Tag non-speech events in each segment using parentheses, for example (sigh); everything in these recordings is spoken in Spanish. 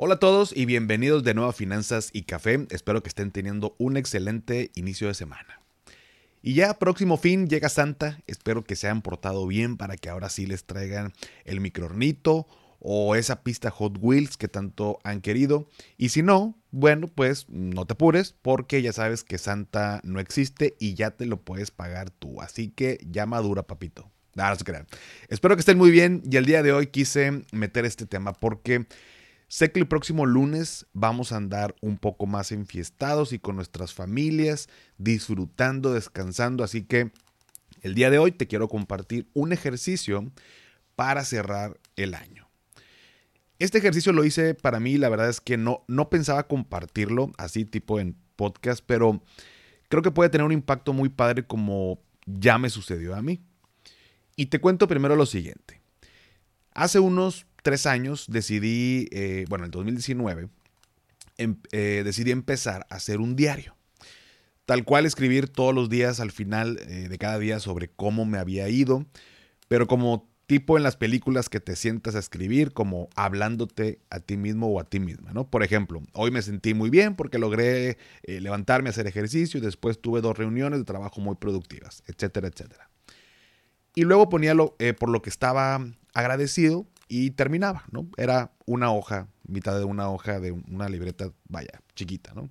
Hola a todos y bienvenidos de nuevo a Finanzas y Café. Espero que estén teniendo un excelente inicio de semana. Y ya próximo fin llega Santa. Espero que se hayan portado bien para que ahora sí les traigan el microornito o esa pista Hot Wheels que tanto han querido. Y si no, bueno, pues no te apures porque ya sabes que Santa no existe y ya te lo puedes pagar tú. Así que ya madura, papito. Nada, no. Espero que estén muy bien y el día de hoy quise meter este tema porque Sé que el próximo lunes vamos a andar un poco más enfiestados y con nuestras familias, disfrutando, descansando, así que el día de hoy te quiero compartir un ejercicio para cerrar el año. Este ejercicio lo hice para mí, la verdad es que no, no pensaba compartirlo así tipo en podcast, pero creo que puede tener un impacto muy padre como ya me sucedió a mí. Y te cuento primero lo siguiente. Hace unos tres años decidí, eh, bueno, en 2019, em, eh, decidí empezar a hacer un diario. Tal cual escribir todos los días al final eh, de cada día sobre cómo me había ido, pero como tipo en las películas que te sientas a escribir, como hablándote a ti mismo o a ti misma, ¿no? Por ejemplo, hoy me sentí muy bien porque logré levantarme a hacer ejercicio y después tuve dos reuniones de trabajo muy productivas, etcétera, etcétera. Y luego ponía lo, por lo que estaba agradecido y terminaba, ¿no? Era una hoja, mitad de una hoja de una libreta, vaya, chiquita, ¿no?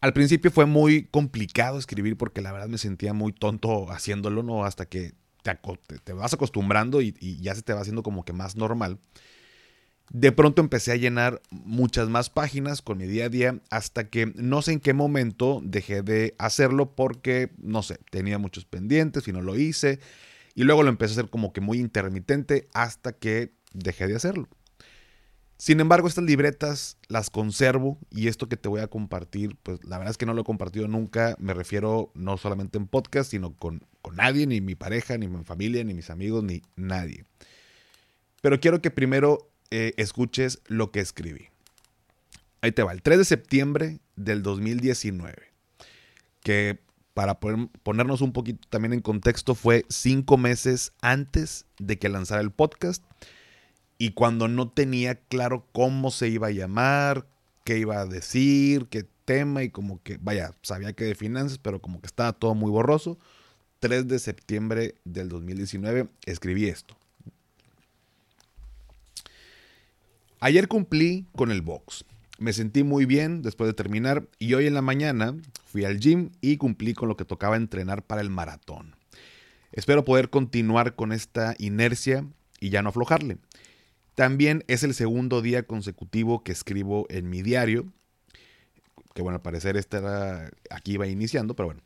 Al principio fue muy complicado escribir porque la verdad me sentía muy tonto haciéndolo, ¿no? Hasta que te, vas acostumbrando y, y, ya se te va haciendo como que más normal. De pronto empecé a llenar muchas más páginas con mi día a día hasta que no sé en qué momento dejé de hacerlo porque, no sé, tenía muchos pendientes y no lo hice y luego lo empecé a hacer como que muy intermitente hasta que dejé de hacerlo. Sin embargo, estas libretas las conservo y esto que te voy a compartir, pues la verdad es que no lo he compartido nunca. Me refiero no solamente en podcast, sino con, con nadie, ni mi pareja, ni mi familia, ni mis amigos, ni nadie. Pero quiero que primero eh, escuches lo que escribí. Ahí te va, el 3 de septiembre del 2019, que para ponernos un poquito también en contexto, fue cinco meses antes de que lanzara el podcast y cuando no tenía claro cómo se iba a llamar, qué iba a decir, qué tema y como que, vaya, sabía que de finanzas, pero como que estaba todo muy borroso. 3 de septiembre del 2019 escribí esto. Ayer cumplí con el box. Me sentí muy bien después de terminar y hoy en la mañana fui al gym y cumplí con lo que tocaba entrenar para el maratón. Espero poder continuar con esta inercia y ya no aflojarle. También es el segundo día consecutivo que escribo en mi diario, que bueno, al parecer este era, aquí iba iniciando, pero bueno.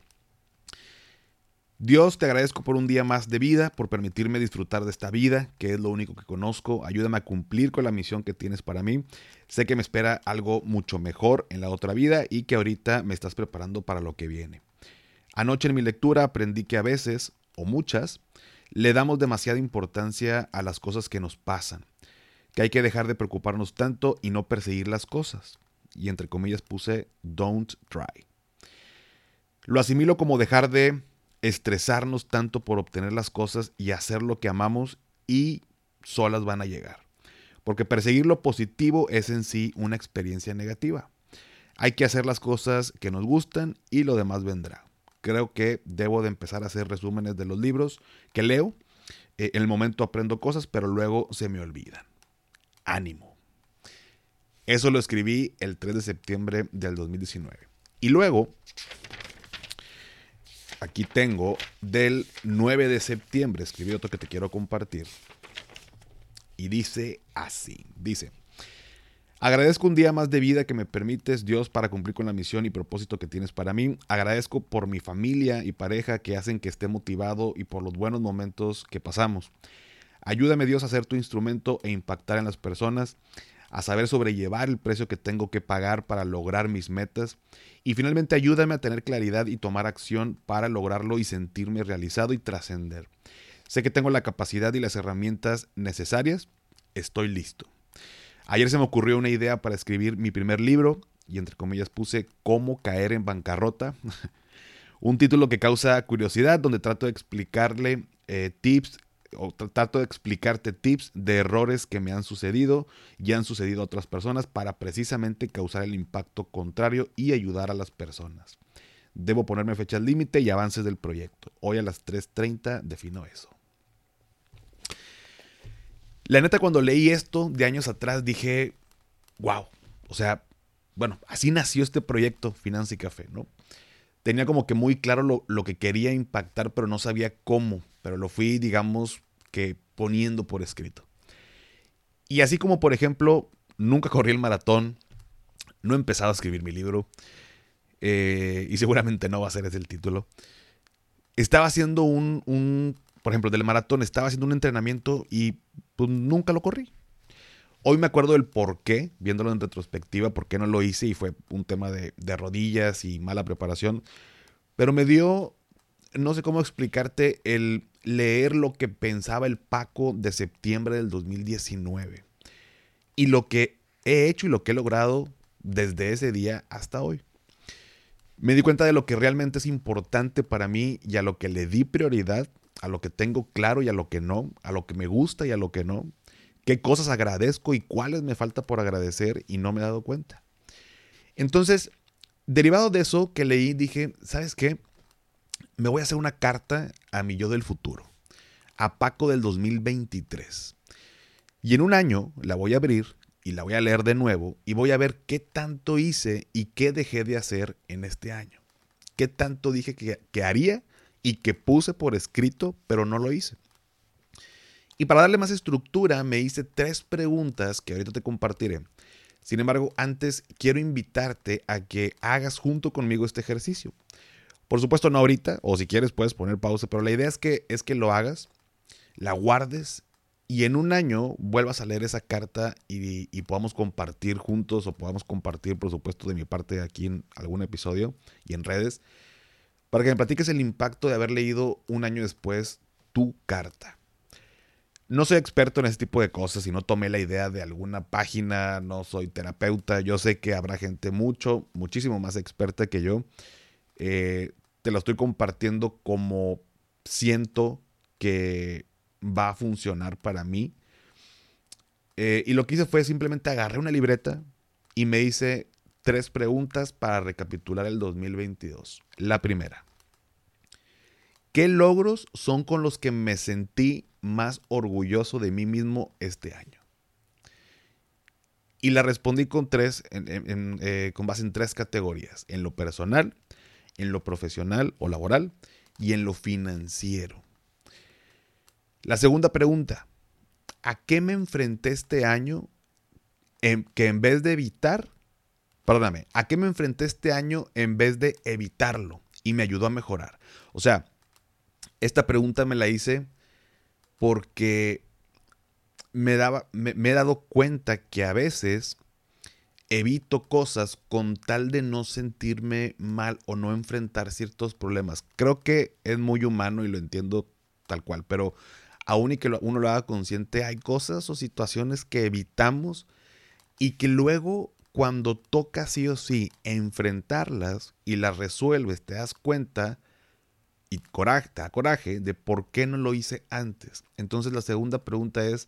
Dios, te agradezco por un día más de vida, por permitirme disfrutar de esta vida, que es lo único que conozco. Ayúdame a cumplir con la misión que tienes para mí. Sé que me espera algo mucho mejor en la otra vida y que ahorita me estás preparando para lo que viene. Anoche en mi lectura aprendí que a veces, o muchas, le damos demasiada importancia a las cosas que nos pasan, que hay que dejar de preocuparnos tanto y no perseguir las cosas. Y entre comillas puse, don't try. Lo asimilo como dejar de estresarnos tanto por obtener las cosas y hacer lo que amamos y solas van a llegar. Porque perseguir lo positivo es en sí una experiencia negativa. Hay que hacer las cosas que nos gustan y lo demás vendrá. Creo que debo de empezar a hacer resúmenes de los libros que leo. Eh, en el momento aprendo cosas, pero luego se me olvidan. Ánimo. Eso lo escribí el 3 de septiembre del 2019. Y luego, aquí tengo del 9 de septiembre, escribí otro que te quiero compartir. Y dice así, dice, agradezco un día más de vida que me permites, Dios, para cumplir con la misión y propósito que tienes para mí. Agradezco por mi familia y pareja que hacen que esté motivado y por los buenos momentos que pasamos. Ayúdame Dios a ser tu instrumento e impactar en las personas. A saber sobrellevar el precio que tengo que pagar para lograr mis metas y finalmente ayúdame a tener claridad y tomar acción para lograrlo y sentirme realizado y trascender. Sé que tengo la capacidad y las herramientas necesarias, estoy listo. Ayer se me ocurrió una idea para escribir mi primer libro y entre comillas puse cómo caer en bancarrota. (laughs) Un título que causa curiosidad donde trato de explicarle eh, tips o trato de explicarte tips de errores que me han sucedido y han sucedido a otras personas para precisamente causar el impacto contrario y ayudar a las personas. Debo ponerme fechas límite y avances del proyecto. Hoy a las 3.30 defino eso. La neta, cuando leí esto de años atrás, dije, wow. O sea, bueno, así nació este proyecto, Finanza y Café, ¿no? Tenía como que muy claro lo, lo que quería impactar, pero no sabía cómo. Pero lo fui, digamos, que poniendo por escrito. Y así como, por ejemplo, nunca corrí el maratón, no he empezado a escribir mi libro, eh, y seguramente no va a ser ese el título. Estaba haciendo un, un, por ejemplo, del maratón, estaba haciendo un entrenamiento y pues, nunca lo corrí. Hoy me acuerdo del por qué, viéndolo en retrospectiva, por qué no lo hice y fue un tema de, de rodillas y mala preparación. Pero me dio, no sé cómo explicarte, el leer lo que pensaba el Paco de septiembre del 2019 y lo que he hecho y lo que he logrado desde ese día hasta hoy. Me di cuenta de lo que realmente es importante para mí y a lo que le di prioridad, a lo que tengo claro y a lo que no, a lo que me gusta y a lo que no, qué cosas agradezco y cuáles me falta por agradecer y no me he dado cuenta. Entonces, derivado de eso que leí, dije, ¿sabes qué? Me voy a hacer una carta a mi yo del futuro, a Paco del 2023. Y en un año la voy a abrir y la voy a leer de nuevo y voy a ver qué tanto hice y qué dejé de hacer en este año. Qué tanto dije que, que haría y que puse por escrito, pero no lo hice. Y para darle más estructura, me hice tres preguntas que ahorita te compartiré. Sin embargo, antes quiero invitarte a que hagas junto conmigo este ejercicio. Por supuesto, no ahorita, o si quieres puedes poner pausa, pero la idea es que, es que lo hagas, la guardes y en un año vuelvas a leer esa carta y, y, podamos compartir juntos o podamos compartir, por supuesto, de mi parte aquí en algún episodio y en redes, para que me platiques el impacto de haber leído un año después tu carta. No soy experto en ese tipo de cosas y no tomé la idea de alguna página, no soy terapeuta, yo sé que habrá gente mucho, muchísimo más experta que yo. Eh, te lo estoy compartiendo como siento que va a funcionar para mí. Eh, y lo que hice fue simplemente agarré una libreta y me hice tres preguntas para recapitular el 2022. La primera, ¿qué logros son con los que me sentí más orgulloso de mí mismo este año? Y la respondí con tres, eh, con base en tres categorías, en lo personal, en lo profesional o laboral y en lo financiero. La segunda pregunta, ¿a qué me enfrenté este año que en vez de evitar, perdóname, ¿a qué me enfrenté este año en vez de evitarlo y me ayudó a mejorar? O sea, esta pregunta me la hice porque me, daba, me, he dado cuenta que a veces evito cosas con tal de no sentirme mal o no enfrentar ciertos problemas. Creo que es muy humano y lo entiendo tal cual, pero aún y que uno lo haga consciente, hay cosas o situaciones que evitamos y que luego cuando toca sí o sí enfrentarlas y las resuelves, te das cuenta y coraje, te da coraje de por qué no lo hice antes. Entonces la segunda pregunta es,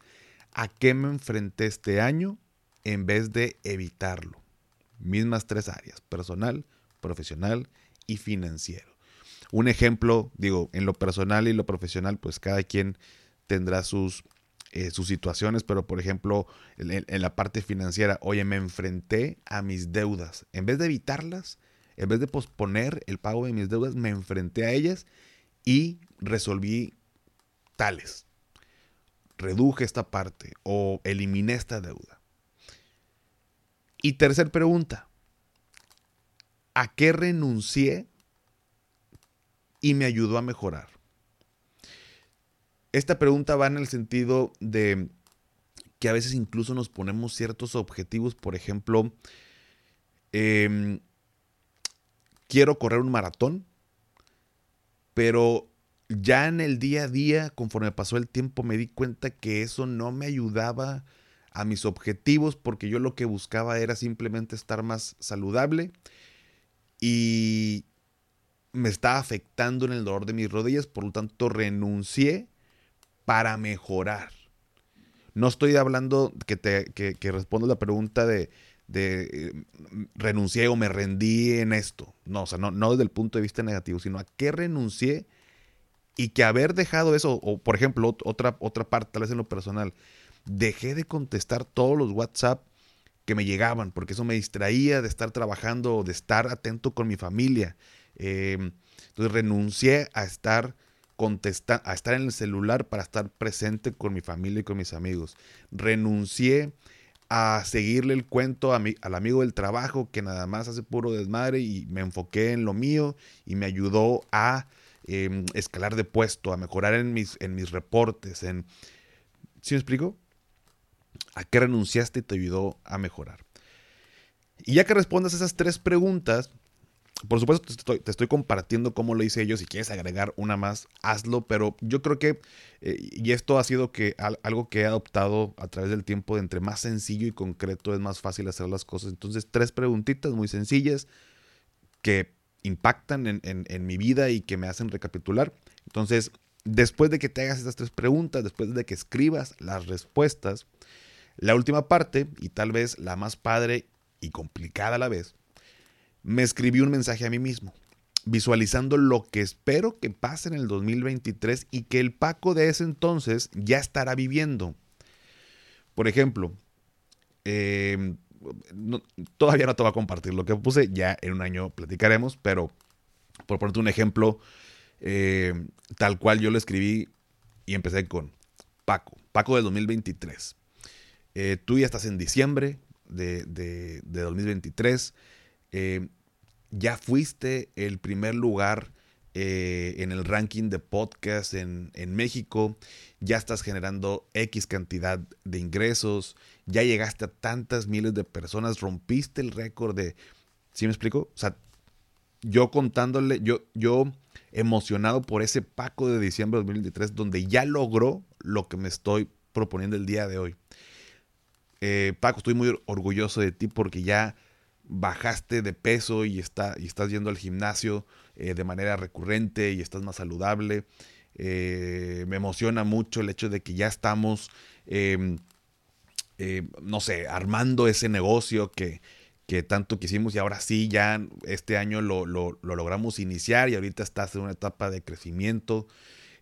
¿a qué me enfrenté este año en vez de evitarlo? Mismas tres áreas, personal, profesional y financiero. Un ejemplo, digo, en lo personal y lo profesional, pues cada quien tendrá sus, eh, sus situaciones, pero por ejemplo, en, en la parte financiera, oye, me enfrenté a mis deudas. En vez de evitarlas, en vez de posponer el pago de mis deudas, me enfrenté a ellas y resolví tales. Reduje esta parte o eliminé esta deuda. Y tercer pregunta, ¿a qué renuncié y me ayudó a mejorar? Esta pregunta va en el sentido de que a veces incluso nos ponemos ciertos objetivos, por ejemplo, em, quiero correr un maratón, pero ya en el día a día, conforme pasó el tiempo, me di cuenta que eso no me ayudaba a mis objetivos porque yo lo que buscaba era simplemente estar más saludable y me estaba afectando en el dolor de mis rodillas, por lo tanto renuncié para mejorar. No estoy hablando que, te, que, la pregunta de, de eh, renuncié o me rendí en esto. No, o sea, no, no desde el punto de vista negativo, sino a qué renuncié y que haber dejado eso, o por ejemplo, otra, otra parte, tal vez en lo personal, dejé de contestar todos los WhatsApp que me llegaban, porque eso me distraía de estar trabajando de estar atento con mi familia. Em, entonces renuncié a estar contestar, a estar en el celular para estar presente con mi familia y con mis amigos. Renuncié a seguirle el cuento a mi, al amigo del trabajo que nada más hace puro desmadre y me enfoqué en lo mío y me ayudó a em, escalar de puesto, a mejorar en mis, en mis reportes, en... ¿Sí me explico? ¿A qué renunciaste y te ayudó a mejorar? Y ya que respondas esas tres preguntas, por supuesto te estoy, compartiendo cómo lo hice yo. Si quieres agregar una más, hazlo. Pero yo creo que, eh, y esto ha sido que algo que he adoptado a través del tiempo, de entre más sencillo y concreto es más fácil hacer las cosas. Entonces, tres preguntitas muy sencillas que impactan en, en mi vida y que me hacen recapitular. Entonces, después de que te hagas estas tres preguntas, después de que escribas las respuestas, la última parte, y tal vez la más padre y complicada a la vez, me escribí un mensaje a mí mismo, visualizando lo que espero que pase en el 2023 y que el Paco de ese entonces ya estará viviendo. Por ejemplo, em, todavía no te voy a compartir lo que puse, ya en un año platicaremos, pero por ponerte un ejemplo, em, tal cual yo lo escribí y empecé con Paco, Paco del 2023. Eh, tú ya estás en diciembre de, 2023. Eh, ya fuiste el primer lugar eh, en el ranking de podcast en, México. Ya estás generando X cantidad de ingresos. Ya llegaste a tantas miles de personas. Rompiste el récord de... ¿Sí me explico? O sea, yo contándole, yo, yo emocionado por ese Paco de diciembre de 2023, donde ya logró lo que me estoy proponiendo el día de hoy. Eh, Paco, estoy muy orgulloso de ti porque ya bajaste de peso y, está, y estás yendo al gimnasio eh, de manera recurrente y estás más saludable. Eh, me emociona mucho el hecho de que ya estamos, em, no sé, armando ese negocio que, que, tanto quisimos y ahora sí, ya este año lo, lo, lo logramos iniciar y ahorita estás en una etapa de crecimiento.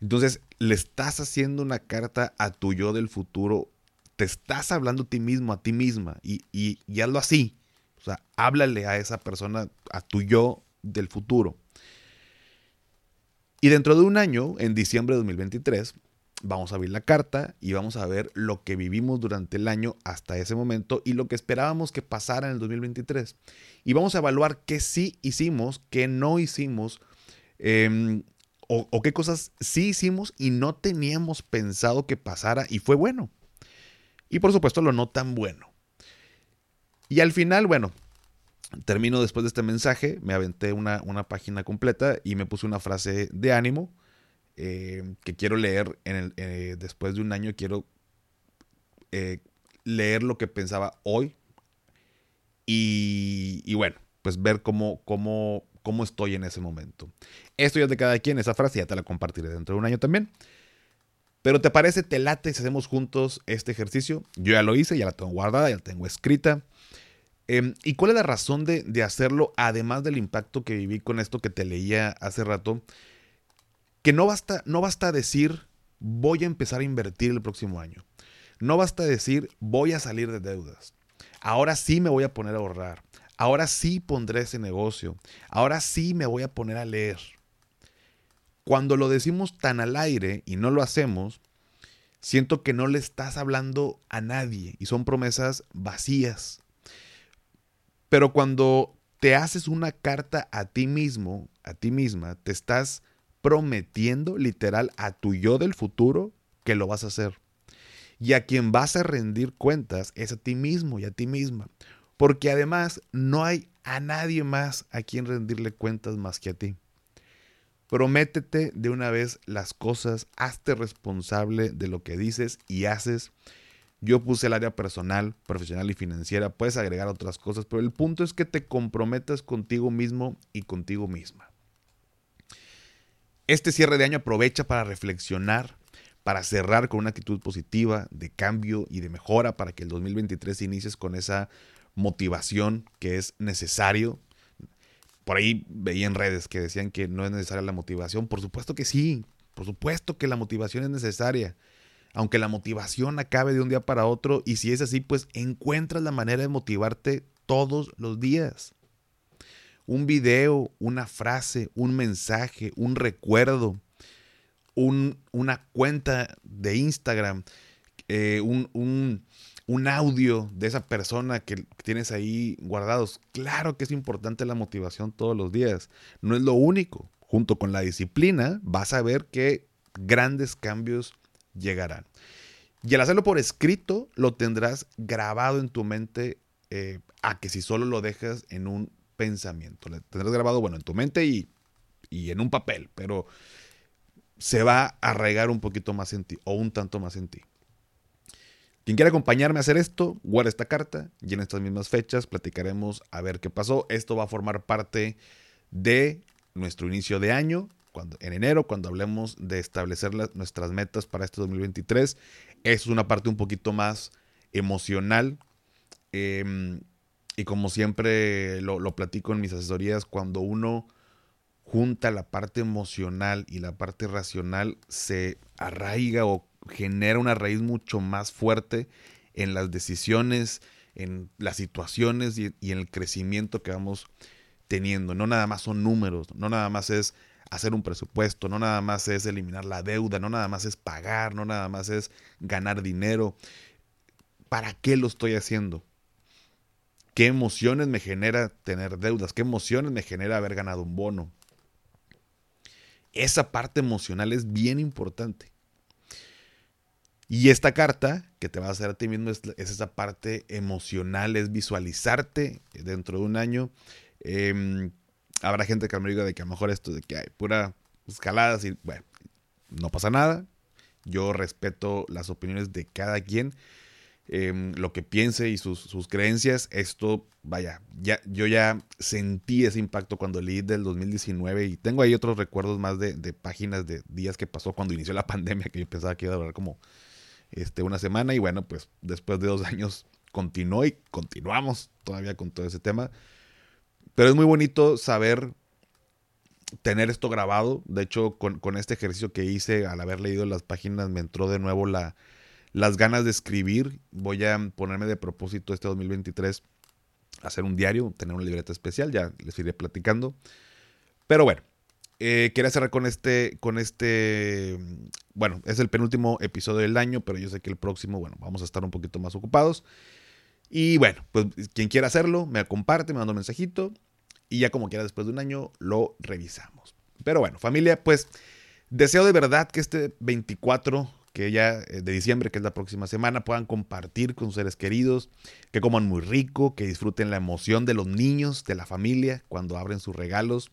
Entonces, le estás haciendo una carta a tu yo del futuro te estás hablando a ti mismo, a ti misma, y, y, hazlo así. O sea, háblale a esa persona, a tu yo del futuro. Y dentro de un año, en diciembre de 2023, vamos a abrir la carta y vamos a ver lo que vivimos durante el año hasta ese momento y lo que esperábamos que pasara en el 2023. Y vamos a evaluar qué sí hicimos, qué no hicimos, em, o, o, qué cosas sí hicimos y no teníamos pensado que pasara y fue bueno. Y por supuesto lo no tan bueno. Y al final, bueno, termino después de este mensaje, me aventé una, página completa y me puse una frase de ánimo eh, que quiero leer en el, eh, después de un año, quiero eh, leer lo que pensaba hoy y, bueno, pues ver cómo, cómo, cómo estoy en ese momento. Esto ya es de cada quien, esa frase ya te la compartiré dentro de un año también. Pero ¿te parece, te late si hacemos juntos este ejercicio? Yo ya lo hice, ya la tengo guardada, ya la tengo escrita. Em, ¿Y cuál es la razón de, hacerlo, además del impacto que viví con esto que te leía hace rato? Que no basta, no basta decir, voy a empezar a invertir el próximo año. No basta decir, voy a salir de deudas. Ahora sí me voy a poner a ahorrar. Ahora sí pondré ese negocio. Ahora sí me voy a poner a leer. Cuando lo decimos tan al aire y no lo hacemos, siento que no le estás hablando a nadie y son promesas vacías. Pero cuando te haces una carta a ti mismo, a ti misma, te estás prometiendo literal a tu yo del futuro que lo vas a hacer. Y a quien vas a rendir cuentas es a ti mismo y a ti misma. Porque además no hay a nadie más a quien rendirle cuentas más que a ti. Prométete de una vez las cosas, hazte responsable de lo que dices y haces. Yo puse el área personal, profesional y financiera, puedes agregar otras cosas, pero el punto es que te comprometas contigo mismo y contigo misma. Este cierre de año aprovecha para reflexionar, para cerrar con una actitud positiva de cambio y de mejora para que el 2023 inicies con esa motivación que es necesario. Por ahí veía en redes que decían que no es necesaria la motivación. Por supuesto que sí, por supuesto que la motivación es necesaria. Aunque la motivación acabe de un día para otro y si es así, pues encuentras la manera de motivarte todos los días. Un video, una frase, un mensaje, un recuerdo, una cuenta de Instagram, eh, un, un audio de esa persona que tienes ahí guardados. Claro que es importante la motivación todos los días. No es lo único. Junto con la disciplina vas a ver que grandes cambios llegarán. Y al hacerlo por escrito, lo tendrás grabado en tu mente eh, a que si solo lo dejas en un pensamiento. Lo tendrás grabado, bueno, en tu mente y, y en un papel, pero se va a arraigar un poquito más en ti o un tanto más en ti. Quien quiera acompañarme a hacer esto, guarda esta carta y en estas mismas fechas platicaremos a ver qué pasó. Esto va a formar parte de nuestro inicio de año, cuando, en enero, cuando hablemos de establecer nuestras metas para este 2023. Es una parte un poquito más emocional. Em, y como siempre lo, lo platico en mis asesorías, cuando uno junta la parte emocional y la parte racional, se arraiga o genera una raíz mucho más fuerte en las decisiones, en las situaciones y, en el crecimiento que vamos teniendo. No nada más son números, no nada más es hacer un presupuesto, no nada más es eliminar la deuda, no nada más es pagar, no nada más es ganar dinero. ¿Para qué lo estoy haciendo? ¿Qué emociones me genera tener deudas? ¿Qué emociones me genera haber ganado un bono? Esa parte emocional es bien importante. Y esta carta que te va a hacer a ti mismo es, esa parte emocional, es visualizarte dentro de un año. Em, habrá gente que me diga de que a lo mejor esto de que hay pura escalada, y bueno, no pasa nada. Yo respeto las opiniones de cada quien, em, lo que piense y sus, sus, creencias. Esto, vaya, ya, yo ya sentí ese impacto cuando leí del 2019 y tengo ahí otros recuerdos más de, de páginas de días que pasó cuando inició la (laughs) pandemia que yo pensaba que iba a durar como este, una semana y bueno, pues después de dos (laughs) años continuó y continuamos todavía con todo ese tema. Pero es muy bonito saber tener esto grabado. De hecho, con, este ejercicio que hice, al haber leído las páginas, me entró de nuevo la, las ganas de escribir. Voy a ponerme de propósito este 2023 hacer un diario, tener una libreta especial, ya les iré platicando. Pero bueno, eh, quería cerrar con este, con este, bueno, es el penúltimo episodio del año, pero yo sé que el próximo, bueno, vamos a estar un poquito más ocupados. Y bueno, pues quien quiera hacerlo, me comparte, me manda un mensajito y ya como quiera después de un año lo revisamos. Pero bueno, familia, pues deseo de verdad que este 24 que ya eh, de diciembre, que es la próxima semana, puedan compartir con sus seres queridos, que coman muy rico, que disfruten la emoción de los niños, de la familia, cuando abren sus regalos,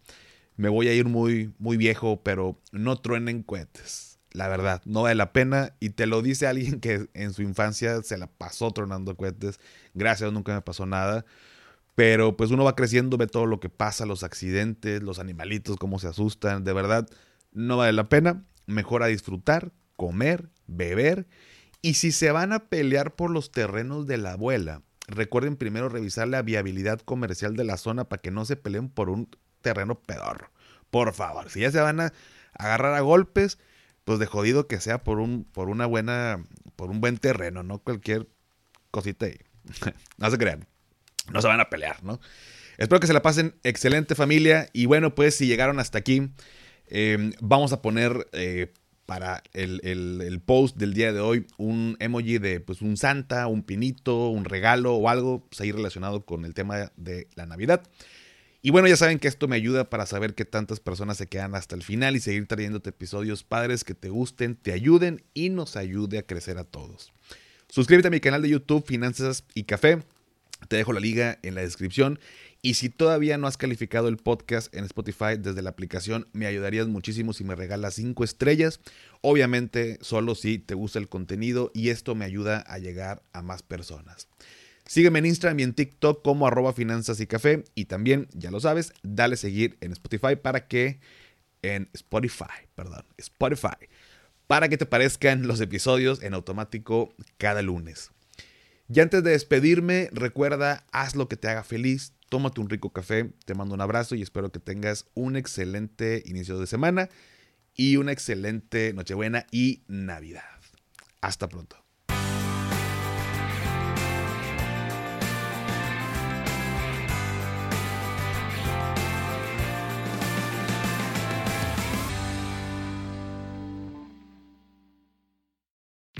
me voy a ir muy, muy viejo, pero no truenen cohetes. La verdad, no vale la pena. Y te lo dice alguien que en su infancia se la pasó tronando cohetes. Gracias, nunca me pasó nada. Pero pues uno va creciendo, ve todo lo que pasa, los accidentes, los animalitos, cómo se asustan. De verdad, no vale la pena. Mejor a disfrutar, comer, beber. Y si se van a pelear por los terrenos de la abuela, recuerden primero revisar la viabilidad comercial de la zona para que no se peleen por un terreno pedorro. Por favor, si ya se van a agarrar a golpes, pues de jodido que sea por un, por una buena, por un buen terreno, no cualquier cosita ahí. (laughs) no se crean, no se van a pelear, ¿no? Espero que se la pasen excelente familia y bueno, pues si llegaron hasta aquí, em, vamos a poner eh, para el, el, post del día de hoy un emoji de pues un santa, un pinito, un regalo o algo pues, ahí relacionado con el tema de la Navidad. Y bueno, ya saben que esto me ayuda para saber que tantas personas se quedan hasta el final y seguir trayéndote episodios padres que te gusten, te ayuden y nos ayude a crecer a todos. Suscríbete a mi canal de YouTube Finanzas y Café. Te dejo la liga en la descripción. Y si todavía no has calificado el podcast en Spotify desde la aplicación, me ayudarías muchísimo si me regalas 5 estrellas. Obviamente, solo si te gusta el contenido y esto me ayuda a llegar a más personas. Sígueme en Instagram y en TikTok como arroba finanzas y café. Y también, ya lo sabes, dale seguir en Spotify para que. En Spotify, perdón, Spotify. Para que te parezcan los episodios en automático cada lunes. Y antes de despedirme, recuerda, haz lo que te haga feliz, tómate un rico café, te mando un abrazo y espero que tengas un excelente inicio de semana y una excelente Nochebuena y Navidad. Hasta pronto.